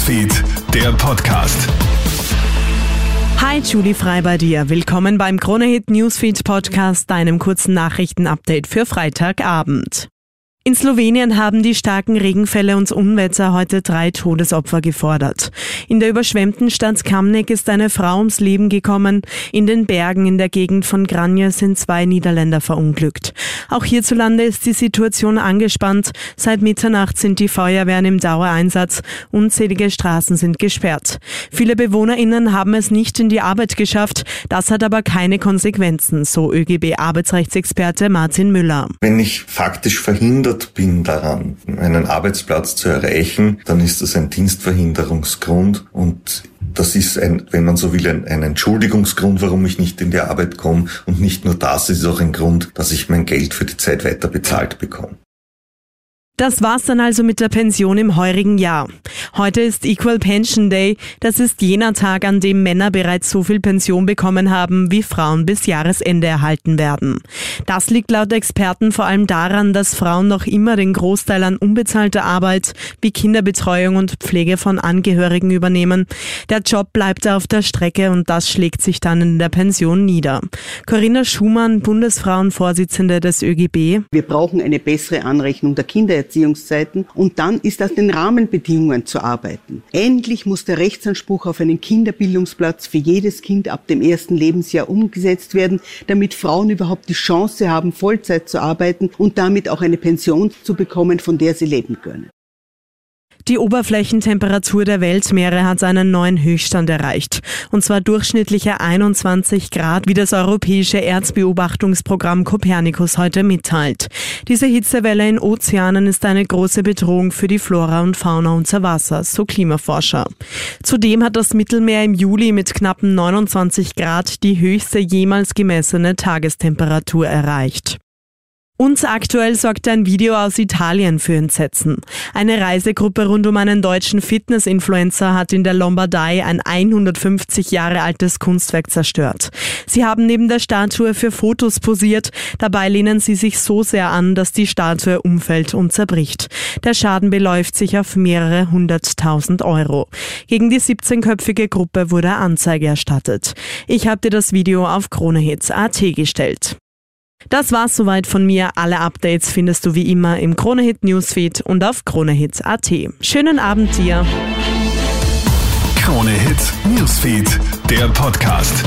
Newsfeed, der Podcast. Hi, Julie Frei bei dir. Willkommen beim Kronehit Newsfeed Podcast, deinem kurzen Nachrichtenupdate für Freitagabend. In Slowenien haben die starken Regenfälle und Unwetter heute drei Todesopfer gefordert. In der überschwemmten Stadt Kamnik ist eine Frau ums Leben gekommen. In den Bergen in der Gegend von Granje sind zwei Niederländer verunglückt. Auch hierzulande ist die Situation angespannt. Seit Mitternacht sind die Feuerwehren im Dauereinsatz. Unzählige Straßen sind gesperrt. Viele BewohnerInnen haben es nicht in die Arbeit geschafft. Das hat aber keine Konsequenzen, so ÖGB-Arbeitsrechtsexperte Martin Müller. Wenn ich faktisch verhindere, gehindert bin daran, einen Arbeitsplatz zu erreichen, dann ist das ein Dienstverhinderungsgrund und das ist ein, wenn man so will, ein, ein Entschuldigungsgrund, warum ich nicht in die Arbeit komme. Und nicht nur das, ist auch ein Grund, dass ich mein Geld für die Zeit weiter bezahlt bekomme. Das war's dann also mit der Pension im heurigen Jahr. Heute ist Equal Pension Day. Das ist jener Tag, an dem Männer bereits so viel Pension bekommen haben, wie Frauen bis Jahresende erhalten werden. Das liegt laut Experten vor allem daran, dass Frauen noch immer den Großteil an unbezahlter Arbeit wie Kinderbetreuung und Pflege von Angehörigen übernehmen. Der Job bleibt auf der Strecke und das schlägt sich dann in der Pension nieder. Corinna Schumann, Bundesfrauenvorsitzende des ÖGB. Wir brauchen eine bessere Anrechnung der Kinder Erziehungszeiten und dann ist das den Rahmenbedingungen zu arbeiten. Endlich muss der Rechtsanspruch auf einen Kinderbildungsplatz für jedes Kind ab dem ersten Lebensjahr umgesetzt werden, damit Frauen überhaupt die Chance haben, Vollzeit zu arbeiten und damit auch eine Pension zu bekommen, von der sie leben können. Die Oberflächentemperatur der Weltmeere hat einen neuen Höchststand erreicht. Und zwar durchschnittliche 21 Grad, wie das europäische Erzbeobachtungsprogramm Copernicus heute mitteilt. Diese Hitzewelle in Ozeanen ist eine große Bedrohung für die Flora und Fauna unter Wasser, so Klimaforscher. Zudem hat das Mittelmeer im Juli mit knappen 29 Grad die höchste jemals gemessene Tagestemperatur erreicht. Und aktuell sorgt ein Video aus Italien für Entsetzen. Eine Reisegruppe rund um einen deutschen Fitness-Influencer hat in der Lombardei ein 150 Jahre altes Kunstwerk zerstört. Sie haben neben der Statue für Fotos posiert. Dabei lehnen sie sich so sehr an, dass die Statue umfällt und zerbricht. Der Schaden beläuft sich auf mehrere hunderttausend Euro. Gegen die 17-köpfige Gruppe wurde Anzeige erstattet. Ich habe dir das Video auf KroneHits.at gestellt. Das war's soweit von mir. Alle Updates findest du wie immer im Kronehit Newsfeed und auf kronehit.at. Schönen Abend dir. Kronehit Newsfeed, der Podcast.